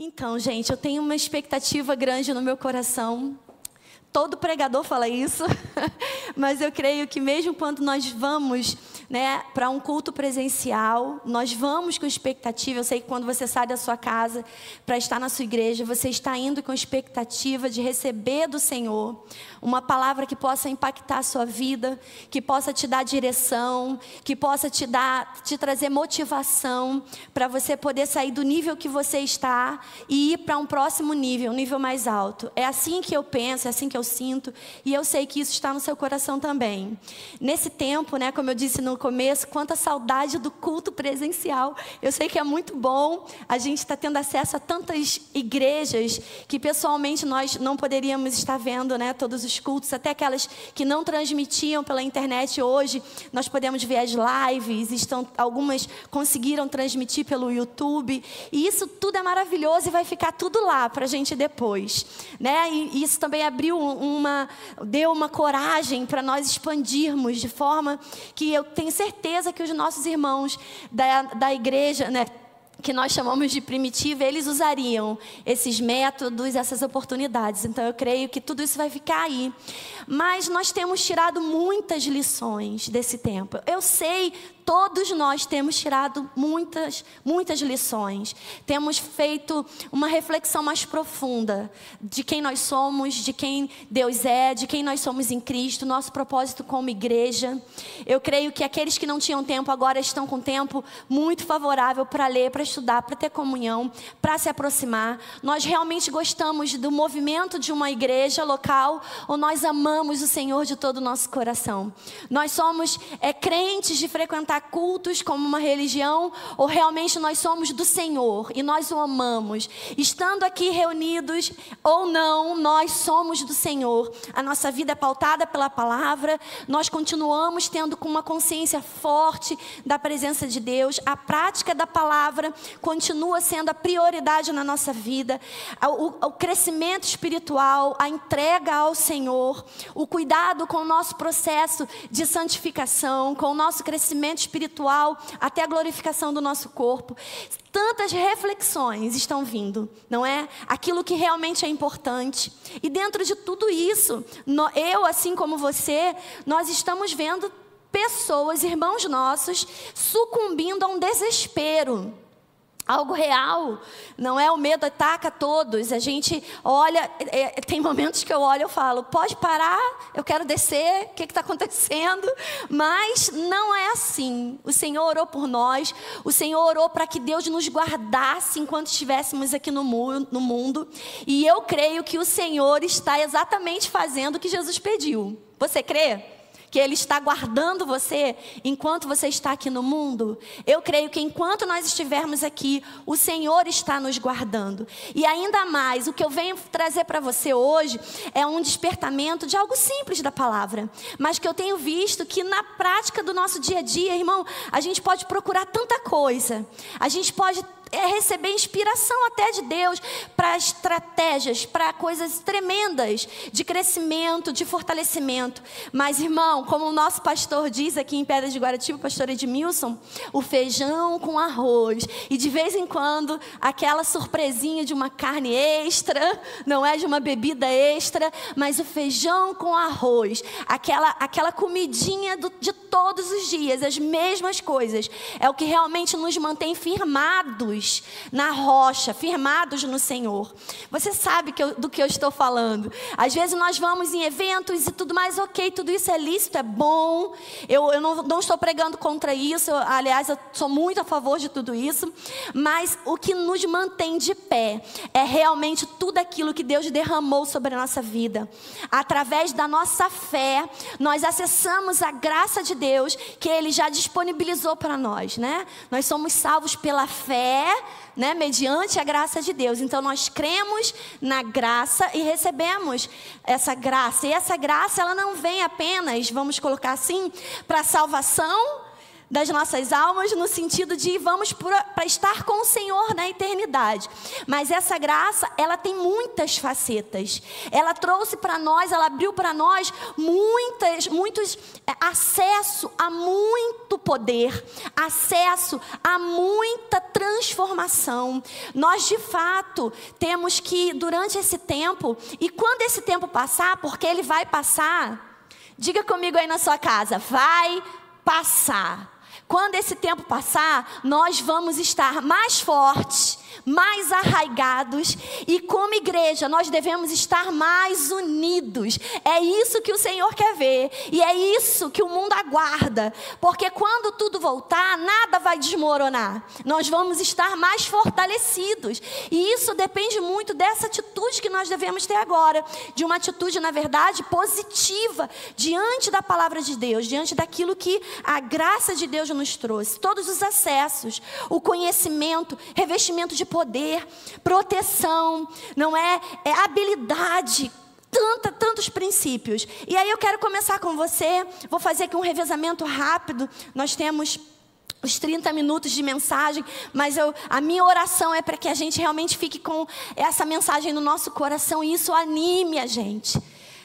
Então, gente, eu tenho uma expectativa grande no meu coração. Todo pregador fala isso, mas eu creio que mesmo quando nós vamos né, para um culto presencial. Nós vamos com expectativa. Eu sei que quando você sai da sua casa para estar na sua igreja, você está indo com expectativa de receber do Senhor uma palavra que possa impactar a sua vida, que possa te dar direção, que possa te dar, te trazer motivação para você poder sair do nível que você está e ir para um próximo nível, um nível mais alto. É assim que eu penso, é assim que eu sinto e eu sei que isso está no seu coração também. Nesse tempo, né, como eu disse no começo, quanta saudade do culto presencial. Eu sei que é muito bom, a gente está tendo acesso a tantas igrejas que pessoalmente nós não poderíamos estar vendo né, todos os cultos, até aquelas que não transmitiam pela internet hoje, nós podemos ver as lives, estão, algumas conseguiram transmitir pelo YouTube, e isso tudo é maravilhoso e vai ficar tudo lá para a gente depois. Né? E isso também abriu uma, deu uma coragem para nós expandirmos de forma que eu tenho tenho certeza que os nossos irmãos da, da igreja, né, que nós chamamos de primitiva, eles usariam esses métodos, essas oportunidades. Então eu creio que tudo isso vai ficar aí. Mas nós temos tirado muitas lições desse tempo. Eu sei todos nós temos tirado muitas, muitas lições. Temos feito uma reflexão mais profunda de quem nós somos, de quem Deus é, de quem nós somos em Cristo, nosso propósito como igreja. Eu creio que aqueles que não tinham tempo agora estão com tempo muito favorável para ler, para estudar, para ter comunhão, para se aproximar. Nós realmente gostamos do movimento de uma igreja local ou nós amamos o Senhor de todo o nosso coração. Nós somos é, crentes de frequentar cultos como uma religião ou realmente nós somos do Senhor e nós o amamos. Estando aqui reunidos ou não, nós somos do Senhor. A nossa vida é pautada pela palavra, nós continuamos tendo com uma consciência forte da presença de Deus. A prática da palavra continua sendo a prioridade na nossa vida. O, o crescimento espiritual, a entrega ao Senhor, o cuidado com o nosso processo de santificação, com o nosso crescimento espiritual até a glorificação do nosso corpo. Tantas reflexões estão vindo, não é? Aquilo que realmente é importante. E dentro de tudo isso, eu, assim como você, nós estamos vendo pessoas, irmãos nossos, sucumbindo a um desespero algo real. Não é o medo ataca todos. A gente olha, é, é tem momentos que eu olho e falo, pode parar, eu quero descer, o que está acontecendo? Mas não é assim. O Senhor orou por nós, o Senhor orou para que Deus nos guardasse enquanto estivéssemos aqui no, mu no mundo. E eu creio que o Senhor está exatamente fazendo o que Jesus pediu. Você crê? Que Ele está guardando você enquanto você está aqui no mundo, eu creio que enquanto nós estivermos aqui, o Senhor está nos guardando. E ainda mais, o que eu venho trazer para você hoje é um despertamento de algo simples da palavra, mas que eu tenho visto que na prática do nosso dia a dia, irmão, a gente pode procurar tanta coisa, a gente pode é receber inspiração até de Deus para estratégias, para coisas tremendas de crescimento, de fortalecimento. Mas, irmão, como o nosso pastor diz aqui em Pedra de Guaratiba, o pastor Edmilson, o feijão com arroz. E de vez em quando, aquela surpresinha de uma carne extra, não é de uma bebida extra, mas o feijão com arroz. Aquela, aquela comidinha do, de todos os dias, as mesmas coisas. É o que realmente nos mantém firmados na rocha, firmados no Senhor. Você sabe que eu, do que eu estou falando. Às vezes nós vamos em eventos e tudo mais, ok, tudo isso é lícito, é bom. Eu, eu não, não estou pregando contra isso, eu, aliás, eu sou muito a favor de tudo isso. Mas o que nos mantém de pé é realmente tudo aquilo que Deus derramou sobre a nossa vida. Através da nossa fé, nós acessamos a graça de Deus que Ele já disponibilizou para nós, né? Nós somos salvos pela fé né, mediante a graça de Deus. Então nós cremos na graça e recebemos essa graça. E essa graça ela não vem apenas, vamos colocar assim, para salvação, das nossas almas, no sentido de vamos para estar com o Senhor na eternidade. Mas essa graça, ela tem muitas facetas. Ela trouxe para nós, ela abriu para nós muitas, muitos é, acesso a muito poder, acesso a muita transformação. Nós de fato temos que durante esse tempo e quando esse tempo passar, porque ele vai passar, diga comigo aí na sua casa, vai passar. Quando esse tempo passar, nós vamos estar mais fortes, mais arraigados e como igreja nós devemos estar mais unidos. É isso que o Senhor quer ver e é isso que o mundo aguarda, porque quando tudo voltar, nada vai desmoronar. Nós vamos estar mais fortalecidos e isso depende muito dessa atitude que nós devemos ter agora, de uma atitude na verdade positiva diante da palavra de Deus, diante daquilo que a graça de Deus nos trouxe, todos os acessos, o conhecimento, revestimento de poder, proteção, não é? É habilidade, tanta, tantos princípios. E aí eu quero começar com você, vou fazer aqui um revezamento rápido. Nós temos os 30 minutos de mensagem, mas eu, a minha oração é para que a gente realmente fique com essa mensagem no nosso coração e isso anime a gente.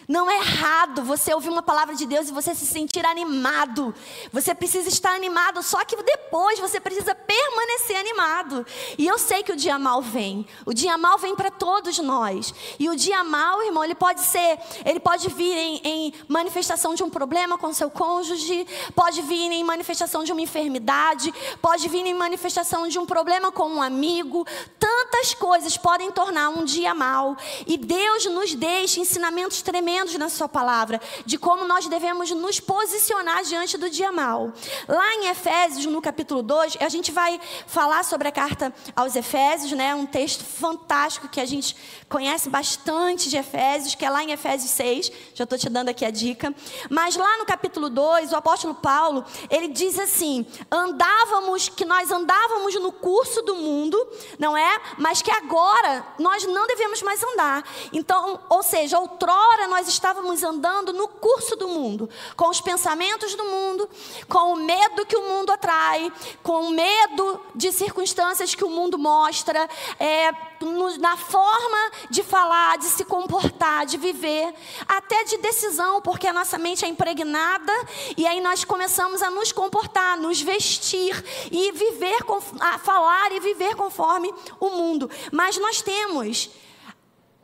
Não é errado você ouvir uma palavra de Deus e você se sentir animado. Você precisa estar animado, só que depois você precisa permanecer animado. E eu sei que o dia mal vem. O dia mal vem para todos nós. E o dia mal, irmão, ele pode ser, ele pode vir em, em manifestação de um problema com seu cônjuge, pode vir em manifestação de uma enfermidade, pode vir em manifestação de um problema com um amigo. Tantas coisas podem tornar um dia mal. E Deus nos deixa ensinamentos tremendos tremendos na Sua palavra, de como nós devemos nos posicionar diante do dia mal. Lá em Efésios, no capítulo 2, a gente vai falar sobre a carta aos Efésios, né? um texto fantástico que a gente conhece bastante de Efésios, que é lá em Efésios 6, já estou te dando aqui a dica. Mas lá no capítulo 2, o apóstolo Paulo, ele diz assim: andávamos, que nós andávamos no curso do mundo, não é? Mas que agora nós não devemos mais andar. Então, ou seja, outrora nós nós estávamos andando no curso do mundo, com os pensamentos do mundo, com o medo que o mundo atrai, com o medo de circunstâncias que o mundo mostra, é, no, na forma de falar, de se comportar, de viver, até de decisão, porque a nossa mente é impregnada e aí nós começamos a nos comportar, nos vestir e viver, a falar e viver conforme o mundo. Mas nós temos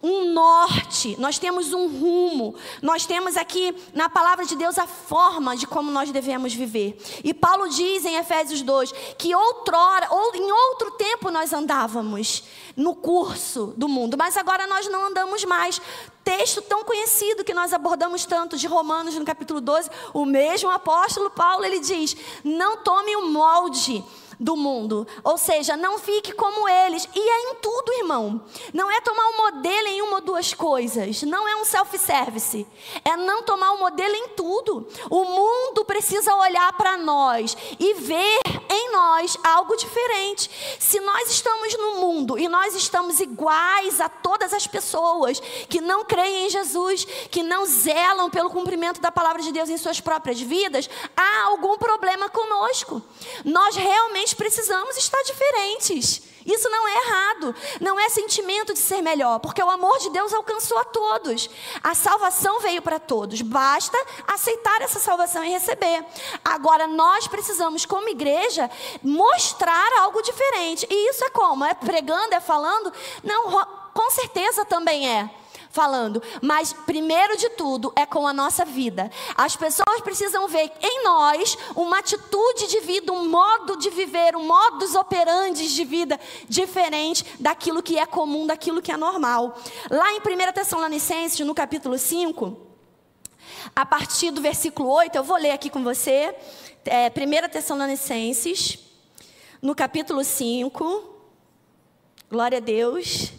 um norte, nós temos um rumo, nós temos aqui na palavra de Deus a forma de como nós devemos viver. E Paulo diz em Efésios 2 que outrora, ou em outro tempo nós andávamos no curso do mundo, mas agora nós não andamos mais. Texto tão conhecido que nós abordamos tanto de Romanos no capítulo 12, o mesmo apóstolo Paulo ele diz: "Não tome o molde do mundo. Ou seja, não fique como eles. E é em tudo, irmão. Não é tomar um modelo em uma ou duas coisas. Não é um self-service. É não tomar um modelo em tudo. O mundo precisa olhar para nós e ver em nós algo diferente. Se nós estamos no mundo e nós estamos iguais a todas as pessoas que não creem em Jesus, que não zelam pelo cumprimento da palavra de Deus em suas próprias vidas, há algum problema conosco. Nós realmente precisamos estar diferentes. Isso não é errado, não é sentimento de ser melhor, porque o amor de Deus alcançou a todos. A salvação veio para todos, basta aceitar essa salvação e receber. Agora nós precisamos, como igreja, mostrar algo diferente. E isso é como? É pregando, é falando? Não, com certeza também é falando, mas primeiro de tudo é com a nossa vida. As pessoas precisam ver em nós uma atitude de vida, um modo de viver, um modus operandi de vida diferente daquilo que é comum, daquilo que é normal. Lá em 1 Tessalonicenses, no capítulo 5, a partir do versículo 8, eu vou ler aqui com você, é, 1 Tessalonicenses, no capítulo 5, glória a Deus.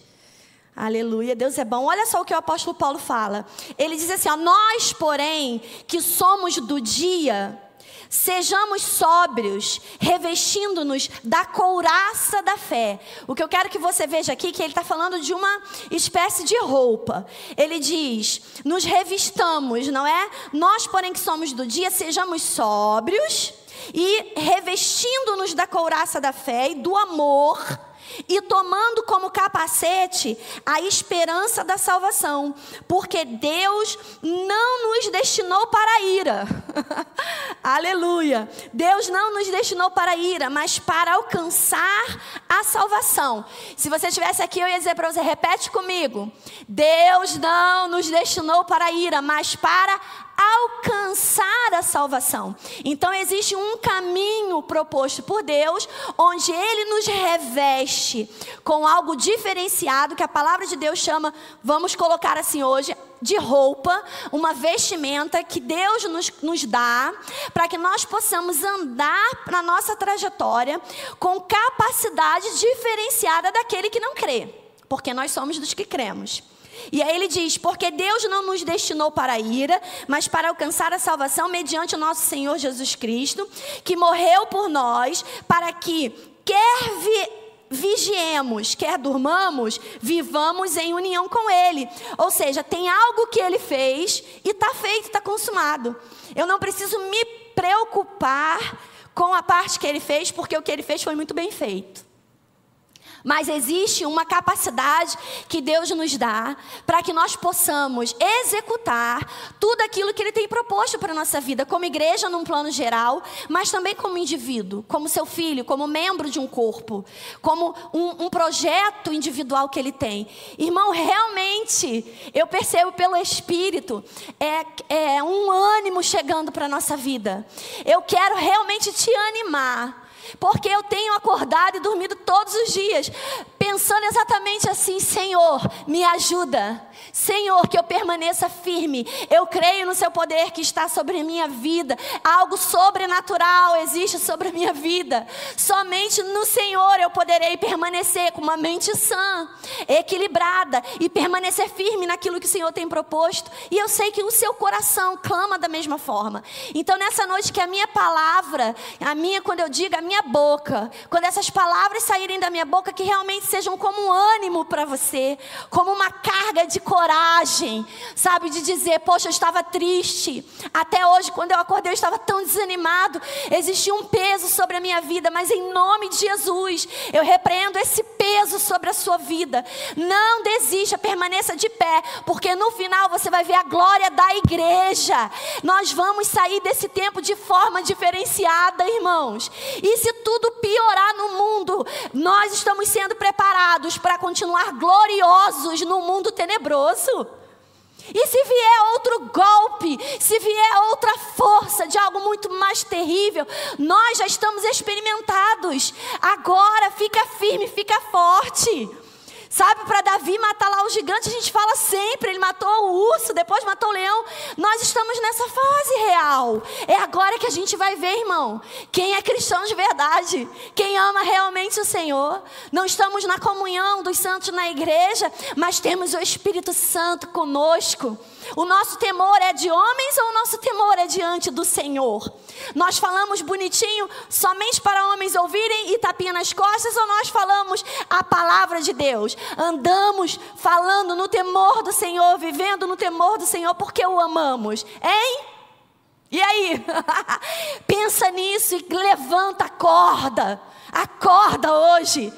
Aleluia, Deus é bom. Olha só o que o apóstolo Paulo fala. Ele diz assim: ó, Nós, porém, que somos do dia, sejamos sóbrios, revestindo-nos da couraça da fé. O que eu quero que você veja aqui, que ele está falando de uma espécie de roupa. Ele diz: nos revistamos, não é? Nós, porém, que somos do dia, sejamos sóbrios e revestindo-nos da couraça da fé e do amor e tomando como capacete a esperança da salvação, porque Deus não nos destinou para a ira. Aleluia! Deus não nos destinou para a ira, mas para alcançar a salvação. Se você estivesse aqui, eu ia dizer para você: repete comigo. Deus não nos destinou para a ira, mas para alcançar a salvação. Então existe um caminho proposto por Deus, onde Ele nos reveste com algo diferenciado que a palavra de Deus chama, vamos colocar assim hoje, de roupa, uma vestimenta que Deus nos, nos dá, para que nós possamos andar na nossa trajetória com capacidade diferenciada daquele que não crê, porque nós somos dos que cremos. E aí ele diz: Porque Deus não nos destinou para a ira, mas para alcançar a salvação mediante o nosso Senhor Jesus Cristo, que morreu por nós, para que, quer vi vigiemos, quer durmamos, vivamos em união com Ele. Ou seja, tem algo que Ele fez e está feito, está consumado. Eu não preciso me preocupar com a parte que Ele fez, porque o que Ele fez foi muito bem feito. Mas existe uma capacidade que Deus nos dá para que nós possamos executar tudo aquilo que Ele tem proposto para a nossa vida, como igreja num plano geral, mas também como indivíduo, como seu filho, como membro de um corpo, como um, um projeto individual que Ele tem. Irmão, realmente, eu percebo pelo Espírito, é, é um ânimo chegando para a nossa vida. Eu quero realmente te animar porque eu tenho acordado e dormido todos os dias, pensando exatamente assim: Senhor, me ajuda. Senhor, que eu permaneça firme. Eu creio no seu poder que está sobre a minha vida. Algo sobrenatural existe sobre a minha vida. Somente no Senhor eu poderei permanecer com uma mente sã, equilibrada e permanecer firme naquilo que o Senhor tem proposto. E eu sei que o seu coração clama da mesma forma. Então, nessa noite, que a minha palavra, a minha, quando eu digo a minha boca, quando essas palavras saírem da minha boca, que realmente sejam como um ânimo para você, como uma carga de coragem, sabe, de dizer: Poxa, eu estava triste. Até hoje, quando eu acordei, eu estava tão desanimado. Existia um peso sobre a minha vida, mas em nome de Jesus, eu repreendo esse peso sobre a sua vida. Não desista, permaneça de pé, porque no final você vai ver a glória da igreja. Nós vamos sair desse tempo de forma diferenciada, irmãos. E se tudo piorar no mundo, nós estamos sendo preparados para continuar gloriosos no mundo tenebroso. E se vier outro golpe, se vier outra força de algo muito mais terrível, nós já estamos experimentados. Agora fica firme, fica forte. Sabe, para Davi matar lá o gigante, a gente fala sempre, ele matou o urso, depois matou o leão. Nós estamos nessa fase real. É agora que a gente vai ver, irmão, quem é cristão de verdade, quem ama realmente o Senhor. Não estamos na comunhão dos santos na igreja, mas temos o Espírito Santo conosco. O nosso temor é de homens ou o nosso temor é diante do Senhor? Nós falamos bonitinho somente para homens ouvirem e tapinha nas costas ou nós falamos a palavra de Deus? Andamos falando no temor do Senhor, vivendo no temor do Senhor porque o amamos, hein? E aí? Pensa nisso e levanta, acorda. Acorda hoje.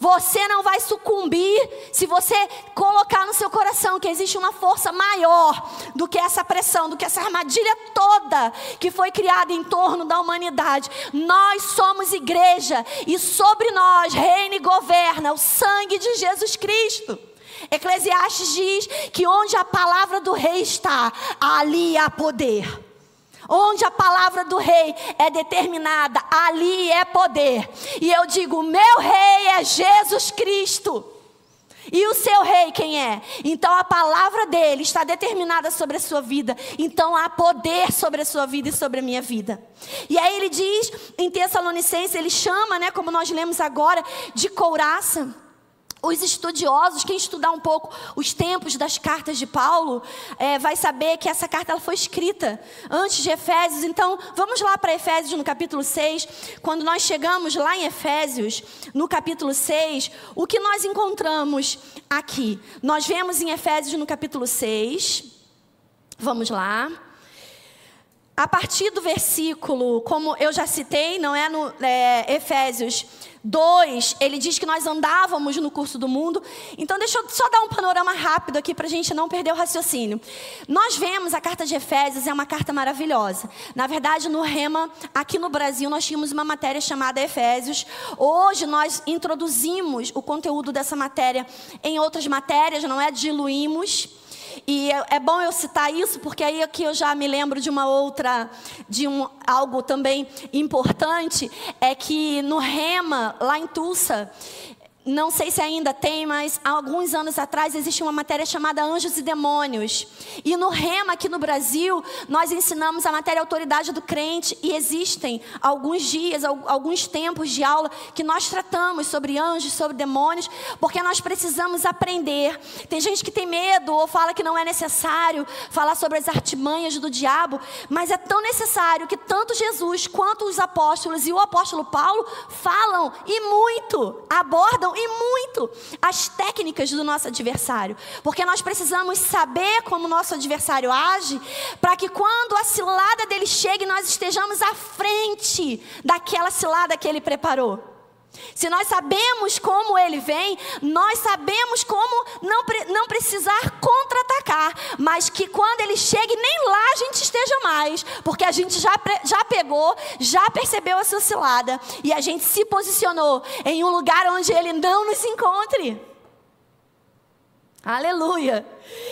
Você não vai sucumbir se você colocar no seu coração que existe uma força maior do que essa pressão, do que essa armadilha toda que foi criada em torno da humanidade. Nós somos igreja e sobre nós reina e governa o sangue de Jesus Cristo. Eclesiastes diz que onde a palavra do rei está, ali há poder. Onde a palavra do rei é determinada, ali é poder. E eu digo: meu rei é Jesus Cristo. E o seu rei quem é? Então a palavra dele está determinada sobre a sua vida. Então há poder sobre a sua vida e sobre a minha vida. E aí ele diz em Tessalonicenses, ele chama, né, como nós lemos agora, de couraça. Os estudiosos, quem estudar um pouco os tempos das cartas de Paulo, é, vai saber que essa carta ela foi escrita antes de Efésios. Então, vamos lá para Efésios no capítulo 6. Quando nós chegamos lá em Efésios, no capítulo 6, o que nós encontramos aqui? Nós vemos em Efésios no capítulo 6. Vamos lá. a partir do versículo, como eu já citei, não é no é, Efésios 2, ele diz que nós andávamos no curso do mundo. Então, deixa eu só dar um panorama rápido aqui para a gente não perder o raciocínio. Nós vemos a carta de Efésios, é uma carta maravilhosa. Na verdade, no Rema, aqui no Brasil, nós tínhamos uma matéria chamada Efésios. Hoje, nós introduzimos o conteúdo dessa matéria em outras matérias, não é? Diluímos. E é, é, bom eu citar isso, porque aí aqui eu já me lembro de uma outra, de um, algo também importante, é que no Rema, lá em Tulsa, não sei se ainda tem, mas há alguns anos atrás existia uma matéria chamada Anjos e Demônios. E no Rema, aqui no Brasil, nós ensinamos a matéria Autoridade do Crente. E existem alguns dias, alguns tempos de aula que nós tratamos sobre anjos, sobre demônios, porque nós precisamos aprender. Tem gente que tem medo ou fala que não é necessário falar sobre as artimanhas do diabo, mas é tão necessário que tanto Jesus quanto os apóstolos e o apóstolo Paulo falam e muito, abordam e muito as técnicas do nosso adversário, porque nós precisamos saber como o nosso adversário age, para que quando a cilada dele chegue, nós estejamos à frente daquela cilada que ele preparou. Se nós sabemos como ele vem, nós sabemos como não, não precisar contra-atacar, mas que quando ele chegue, nem lá a gente esteja mais, porque a gente já, já pegou, já percebeu a sua cilada e a gente se posicionou em um lugar onde ele não nos encontre. Aleluia.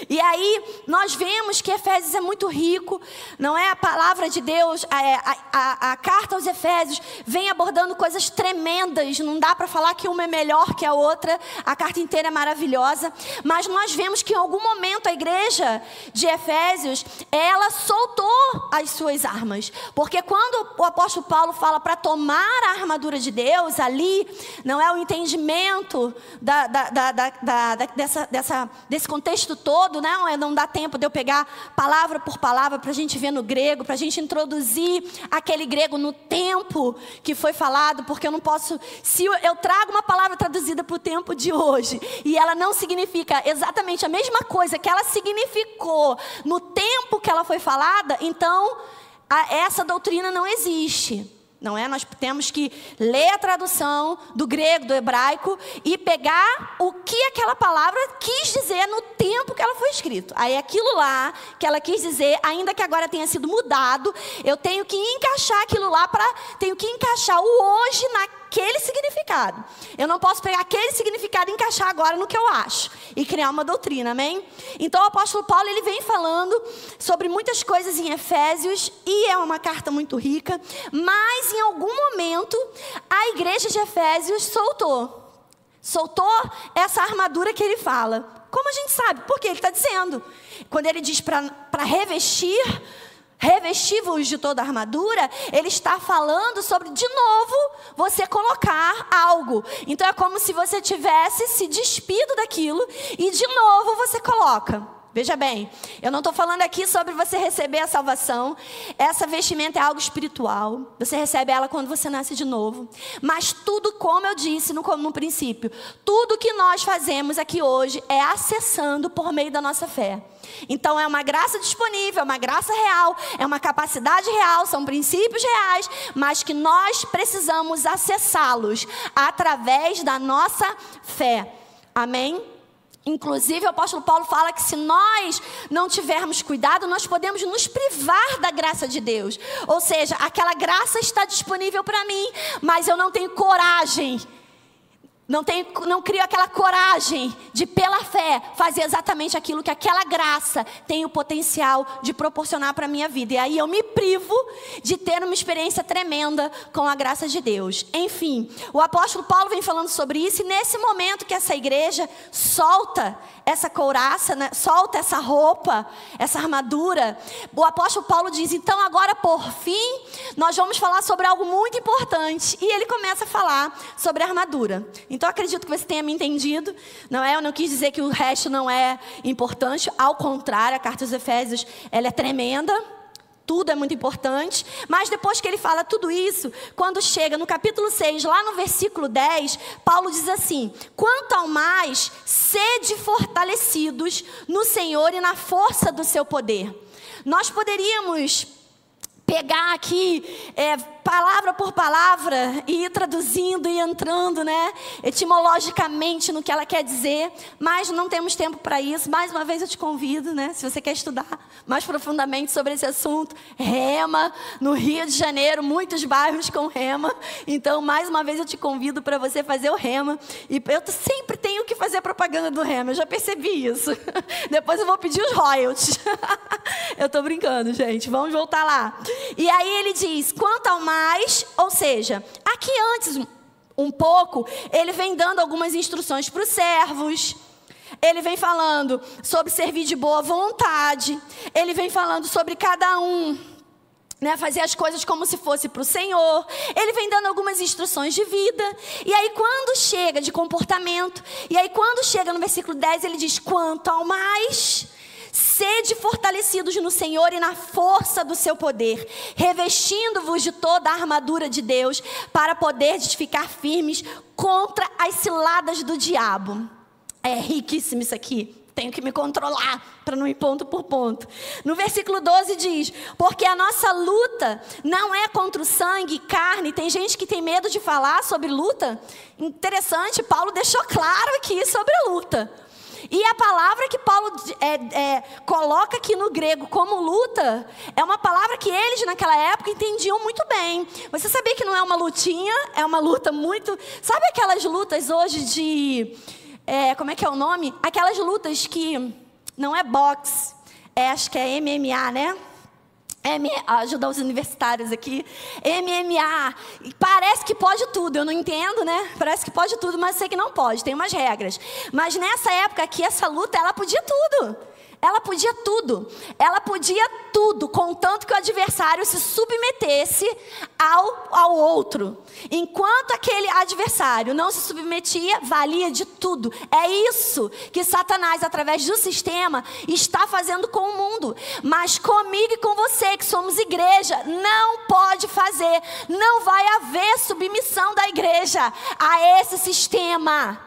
E aí nós vemos que Efésios é muito rico, não é? A palavra de Deus, a, a, a, a carta aos Efésios vem abordando coisas tremendas, não dá para falar que uma é melhor que a outra, a carta inteira é maravilhosa, mas nós vemos que em algum momento a igreja de Efésios, ela soltou as suas armas, porque quando o apóstolo Paulo fala para tomar a armadura de Deus, ali não é o entendimento da, da, da dessa, dessa, desse contexto todo, né? não dá tempo de eu pegar palavra por palavra para a gente ver no grego, para a gente introduzir aquele grego no tempo que foi falado, porque eu não posso. Se eu trago uma palavra traduzida para o tempo de hoje e ela não significa exatamente a mesma coisa que ela significou no tempo que ela foi falada, então essa doutrina não existe. Não é? Nós temos que ler a tradução do grego, do hebraico e pegar o que aquela palavra quis dizer no tempo que ela foi escrita. Aí aquilo lá que ela quis dizer, ainda que agora tenha sido mudado, eu tenho que encaixar aquilo lá para tenho que encaixar o hoje na aquele significado. Eu não posso pegar aquele significado e encaixar agora no que eu acho e criar uma doutrina, amém? Então o apóstolo Paulo ele vem falando sobre muitas coisas em Efésios e é uma carta muito rica, mas em algum momento a igreja de Efésios soltou. Soltou essa armadura que ele fala. Como a gente sabe? Porque ele está dizendo. Quando ele diz para revestir revestivos de toda a armadura, ele está falando sobre, de novo, você colocar algo. Então é como se você tivesse se despido daquilo e de novo você coloca. Veja bem, eu não estou falando aqui sobre você receber a salvação. Essa vestimenta é algo espiritual. Você recebe ela quando você nasce de novo. Mas tudo, como eu disse no, no princípio, tudo que nós fazemos aqui hoje é acessando por meio da nossa fé. Então é uma graça disponível, é uma graça real, é uma capacidade real, são princípios reais, mas que nós precisamos acessá-los através da nossa fé. Amém? Inclusive, o apóstolo Paulo fala que se nós não tivermos cuidado, nós podemos nos privar da graça de Deus. Ou seja, aquela graça está disponível para mim, mas eu não tenho coragem não, tenho, não crio aquela coragem de, pela fé, fazer exatamente aquilo que aquela graça tem o potencial de proporcionar para a minha vida. E aí eu me privo de ter uma experiência tremenda com a graça de Deus. Enfim, o apóstolo Paulo vem falando sobre isso, e nesse momento que essa igreja solta essa couraça, né? solta essa roupa, essa armadura, o apóstolo Paulo diz: então agora por fim, nós vamos falar sobre algo muito importante. E ele começa a falar sobre a armadura. Então acredito que você tenha me entendido, não é? Eu não quis dizer que o resto não é importante, ao contrário, a carta aos Efésios ela é tremenda tudo é muito importante. Mas depois que ele fala tudo isso, quando chega no capítulo 6, lá no versículo 10, Paulo diz assim: Quanto ao mais, sede fortalecidos no Senhor e na força do seu poder. Nós poderíamos pegar aqui é, palavra por palavra e ir traduzindo e entrando, né, etimologicamente no que ela quer dizer, mas não temos tempo para isso. Mais uma vez eu te convido, né, se você quer estudar mais profundamente sobre esse assunto, Rema, no Rio de Janeiro, muitos bairros com Rema. Então, mais uma vez eu te convido para você fazer o Rema. E eu sempre tenho que fazer propaganda do Rema, eu já percebi isso. Depois eu vou pedir os royalties. eu estou brincando, gente. Vamos voltar lá. E aí ele diz: quanto ao mais, ou seja, aqui antes um pouco, ele vem dando algumas instruções para os servos. Ele vem falando sobre servir de boa vontade. Ele vem falando sobre cada um né, fazer as coisas como se fosse para o Senhor. Ele vem dando algumas instruções de vida. E aí, quando chega de comportamento, e aí, quando chega no versículo 10, ele diz: quanto ao mais. Sede fortalecidos no Senhor e na força do seu poder, revestindo-vos de toda a armadura de Deus, para poderes ficar firmes contra as ciladas do diabo. É riquíssimo isso aqui tenho que me controlar para não ir ponto por ponto. No versículo 12 diz: Porque a nossa luta não é contra o sangue e carne. Tem gente que tem medo de falar sobre luta. Interessante, Paulo deixou claro aqui sobre a luta. E a palavra que Paulo é, é, coloca aqui no grego como luta é uma palavra que eles naquela época entendiam muito bem. Você sabia que não é uma lutinha, é uma luta muito. Sabe aquelas lutas hoje de. É, como é que é o nome? Aquelas lutas que não é boxe, é, acho que é MMA, né? Ajudar os universitários aqui. MMA. Parece que pode tudo, eu não entendo, né? Parece que pode tudo, mas sei que não pode, tem umas regras. Mas nessa época aqui, essa luta, ela podia tudo. Ela podia tudo. Ela podia tudo, contanto que o adversário se submetesse ao, ao outro. Enquanto aquele adversário não se submetia, valia de tudo. É isso que Satanás, através do sistema, está fazendo com o mundo. Mas comigo e com você, que somos igreja, não pode fazer. Não vai haver submissão da igreja a esse sistema.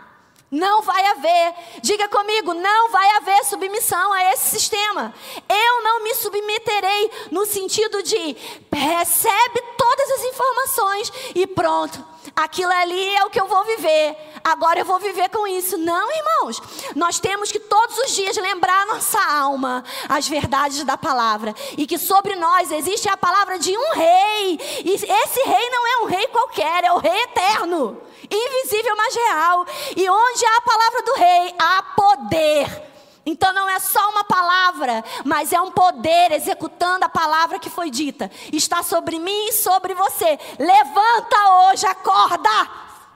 Não vai haver. Diga comigo, não vai haver submissão a esse sistema. Eu não me submeterei no sentido de recebe todas as informações e pronto. Aquilo ali é o que eu vou viver. Agora eu vou viver com isso. Não, irmãos. Nós temos que todos os dias lembrar nossa alma as verdades da palavra. E que sobre nós existe a palavra de um rei. E esse rei não é um rei qualquer, é o rei eterno invisível, mas real. E onde há a palavra do rei, há poder. Então não é só uma palavra, mas é um poder executando a palavra que foi dita. Está sobre mim e sobre você. Levanta hoje, acorda.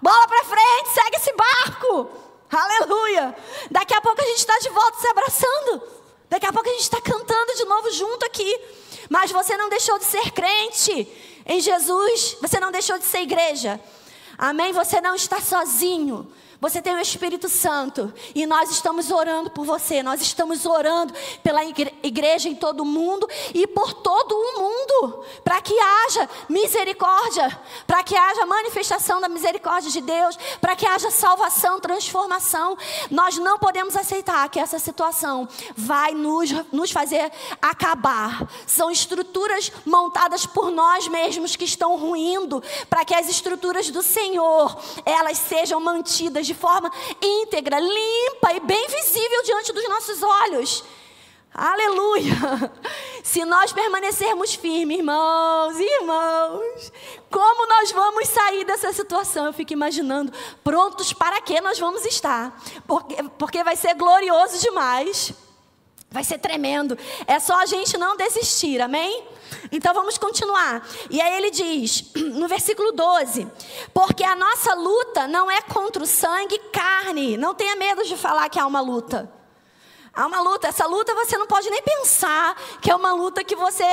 Bola para frente, segue esse barco. Aleluia. Daqui a pouco a gente está de volta se abraçando. Daqui a pouco a gente está cantando de novo junto aqui. Mas você não deixou de ser crente em Jesus. Você não deixou de ser igreja. Amém? Você não está sozinho. Você tem o Espírito Santo e nós estamos orando por você, nós estamos orando pela igreja em todo o mundo e por todo o mundo, para que haja misericórdia, para que haja manifestação da misericórdia de Deus, para que haja salvação, transformação. Nós não podemos aceitar que essa situação vai nos, nos fazer acabar. São estruturas montadas por nós mesmos que estão ruindo, para que as estruturas do Senhor elas sejam mantidas de de forma íntegra, limpa e bem visível diante dos nossos olhos. Aleluia! Se nós permanecermos firmes, irmãos e irmãos, como nós vamos sair dessa situação? Eu fico imaginando, prontos para que nós vamos estar? Porque, porque vai ser glorioso demais, vai ser tremendo. É só a gente não desistir, amém? Então vamos continuar. E aí ele diz, no versículo 12: Porque a nossa luta não é contra o sangue e carne. Não tenha medo de falar que há uma luta. Há uma luta. Essa luta você não pode nem pensar que é uma luta que você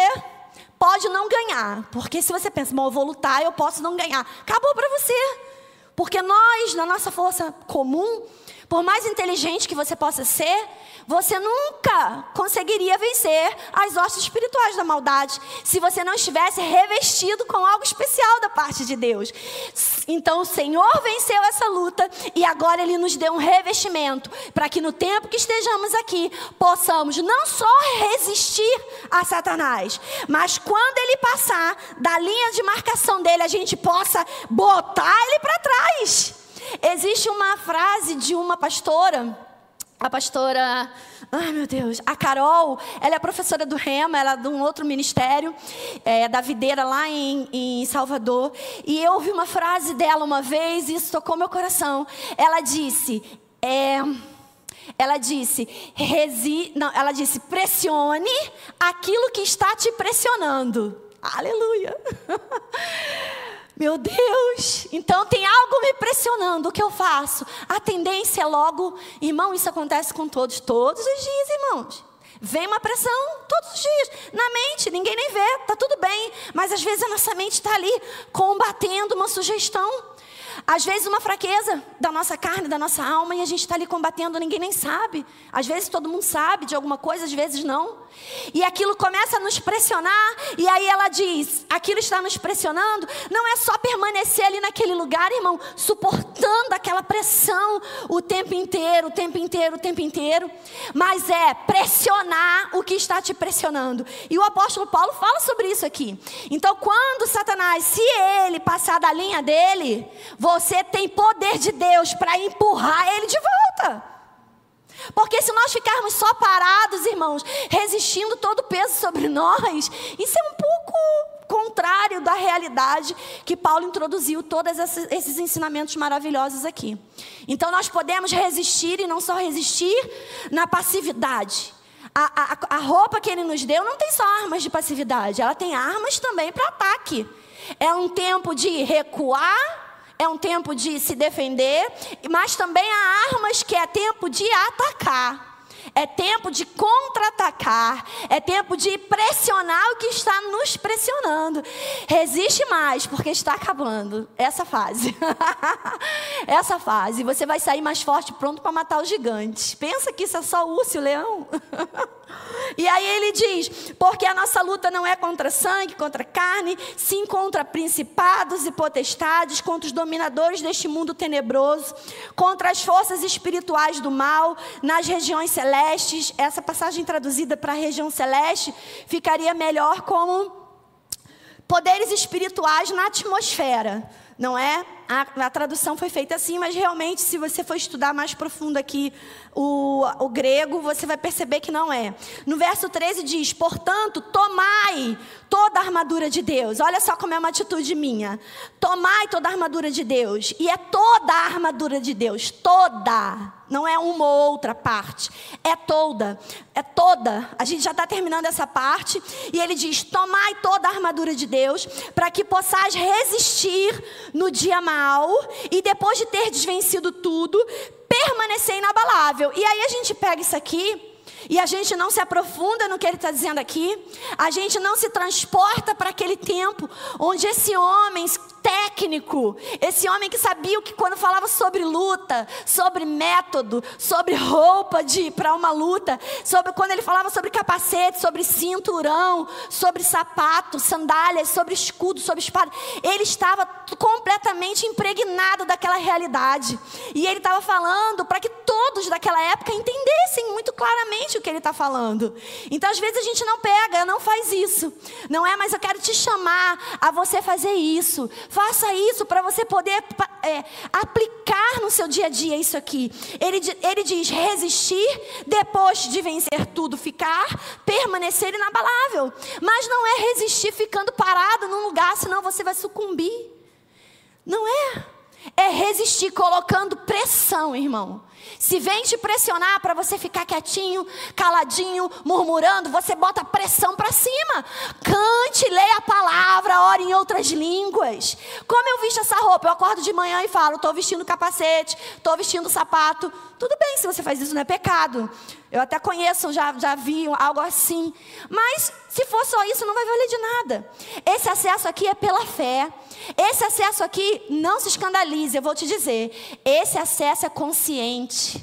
pode não ganhar. Porque se você pensa, bom, eu vou lutar, eu posso não ganhar. Acabou para você. Porque nós, na nossa força comum, Por mais inteligente que você possa ser, você nunca conseguiria vencer as hostes espirituais da maldade se você não estivesse revestido com algo especial da parte de Deus. Então o Senhor venceu essa luta e agora Ele nos deu um revestimento para que no tempo que estejamos aqui possamos não só resistir a Satanás, mas quando ele passar da linha de marcação dele, a gente possa botar ele para trás. Existe uma frase de uma pastora a pastora, ai meu Deus, a Carol, ela é professora do Rema, ela é de um outro ministério, é, da videira lá em, em Salvador. E eu ouvi uma frase dela uma vez e isso tocou meu coração. Ela disse, é, ela disse, resi, não, ela disse, pressione aquilo que está te pressionando. Aleluia. Meu Deus, então tem algo me pressionando, o que eu faço? A tendência é logo, irmão, isso acontece com todos, todos os dias, irmãos. Vem uma pressão todos os dias, na mente, ninguém nem vê, tá tudo bem, mas às vezes a nossa mente está ali combatendo uma sugestão. Às vezes uma fraqueza da nossa carne, da nossa alma, e a gente está ali combatendo, ninguém nem sabe. Às vezes todo mundo sabe de alguma coisa, às vezes não. E aquilo começa a nos pressionar, e aí ela diz: aquilo está nos pressionando, não é só permanecer ali naquele lugar, irmão, suportando aquela pressão o tempo inteiro, o tempo inteiro, o tempo inteiro, mas é pressionar o que está te pressionando. E o apóstolo Paulo fala sobre isso aqui. Então, quando Satanás, se ele passar da linha dele, você tem poder de Deus para empurrar ele de volta. Porque se nós ficarmos só parados, irmãos, resistindo todo o peso sobre nós, isso é um pouco contrário da realidade que Paulo introduziu todos esses ensinamentos maravilhosos aqui. Então nós podemos resistir e não só resistir na passividade. A, a, a roupa que ele nos deu não tem só armas de passividade, ela tem armas também para ataque. É um tempo de recuar é um tempo de se defender, mas também há armas que é tempo de atacar. É tempo de contra-atacar. É tempo de pressionar o que está nos pressionando. Resiste mais, porque está acabando essa fase. essa fase. Você vai sair mais forte, pronto para matar os gigantes. Pensa que isso é só o urso e o leão? E aí ele diz: porque a nossa luta não é contra sangue, contra carne, sim contra principados e potestades, contra os dominadores deste mundo tenebroso, contra as forças espirituais do mal nas regiões celestes. Essa passagem traduzida para a região celeste ficaria melhor como poderes espirituais na atmosfera, não é? A, a, tradução foi feita assim, mas realmente, se você for estudar mais profundo aqui o, o grego, você vai perceber que não é. No verso 13 diz: Portanto, tomai toda a armadura de Deus. Olha só como é uma atitude minha. Tomai toda a armadura de Deus. E é toda a armadura de Deus. Toda. Não é uma ou outra parte. É toda. É toda. A gente já está terminando essa parte. E ele diz: Tomai toda a armadura de Deus, para que possais resistir no dia mal. E depois de ter desvencido tudo, permanecer inabalável. E aí a gente pega isso aqui e a gente não se aprofunda no que ele está dizendo aqui, a gente não se transporta para aquele tempo onde esse homem técnico, esse homem que sabia que quando falava sobre luta, sobre método, sobre roupa de para uma luta, sobre quando ele falava sobre capacete, sobre cinturão, sobre sapato, sandálias, sobre escudo, sobre espada, ele estava completamente impregnado daquela realidade. E ele estava falando para que todos daquela época entendessem muito claramente o que ele está falando. Então, às vezes a gente não pega, não faz isso. Não é, mas eu quero te chamar a você fazer isso. Faça isso para você poder é, aplicar no seu dia a dia isso aqui. Ele, ele diz: resistir depois de vencer tudo, ficar, permanecer inabalável. Mas não é resistir ficando parado num lugar, senão você vai sucumbir. Não é. É resistir colocando pressão, irmão. Se vem te pressionar para você ficar quietinho, caladinho, murmurando, você bota pressão para cima. Cante, leia a palavra, ore em outras línguas. Como eu visto essa roupa? Eu acordo de manhã e falo: estou vestindo capacete, estou vestindo sapato. Tudo bem se você faz isso, não é pecado. Eu até conheço, já, já vi algo assim. Mas se for só isso, não vai valer de nada. Esse acesso aqui é pela fé. Esse acesso aqui, não se escandalize, eu vou te dizer. Esse acesso é consciente.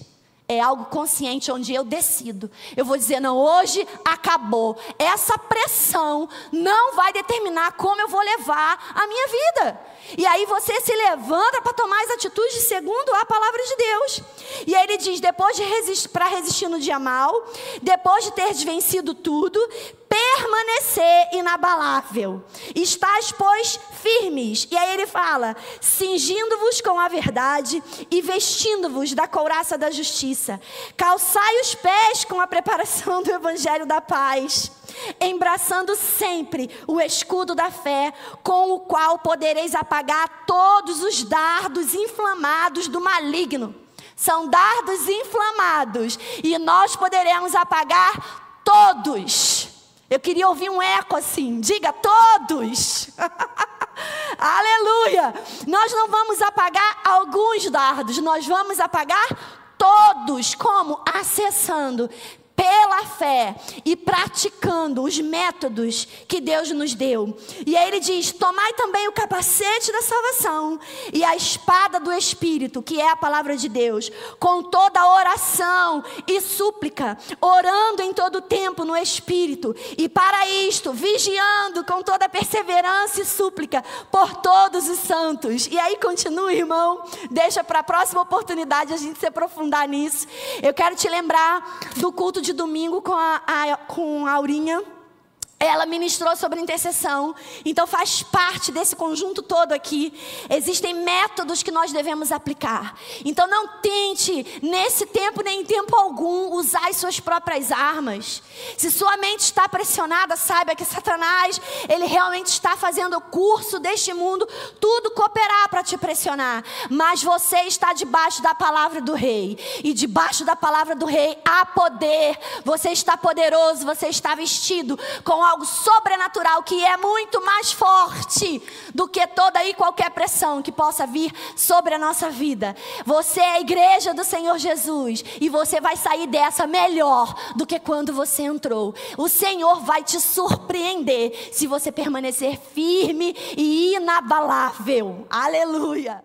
É algo consciente onde eu decido. Eu vou dizer, não, hoje acabou. Essa pressão não vai determinar como eu vou levar a minha vida. E aí você se levanta para tomar as atitudes segundo a palavra de Deus. E aí ele diz: depois de resistir, para resistir no dia mal, depois de ter vencido tudo, permanecer inabalável. Estais, pois, firmes. E aí ele fala: cingindo-vos com a verdade e vestindo-vos da couraça da justiça. Calçai os pés com a preparação do evangelho da paz embraçando sempre o escudo da fé, com o qual podereis apagar todos os dardos inflamados do maligno. São dardos inflamados, e nós poderemos apagar todos. Eu queria ouvir um eco assim, diga todos. Aleluia! Nós não vamos apagar alguns dardos, nós vamos apagar todos. Como? Acessando pela fé e praticando os métodos que Deus nos deu. E aí ele diz: Tomai também o capacete da salvação e a espada do Espírito, que é a palavra de Deus, com toda oração e súplica, orando em todo tempo no Espírito, e para isto, vigiando com toda perseverança e súplica por todos os santos. E aí continua, irmão, deixa para a próxima oportunidade a gente se aprofundar nisso. Eu quero te lembrar do culto de de domingo com a, a, com a Aurinha. Ela ministrou sobre intercessão, então faz parte desse conjunto todo aqui. Existem métodos que nós devemos aplicar. Então não tente, nesse tempo nem em tempo algum, usar as suas próprias armas. Se sua mente está pressionada, saiba que Satanás, ele realmente está fazendo o curso deste mundo, tudo cooperar para te pressionar. Mas você está debaixo da palavra do rei. E debaixo da palavra do rei há poder. Você está poderoso, você está vestido com algo sobrenatural que é muito mais forte do que toda e qualquer pressão que possa vir sobre a nossa vida. Você é a igreja do Senhor Jesus e você vai sair dessa melhor do que quando você entrou. O Senhor vai te surpreender se você permanecer firme e inabalável. Aleluia.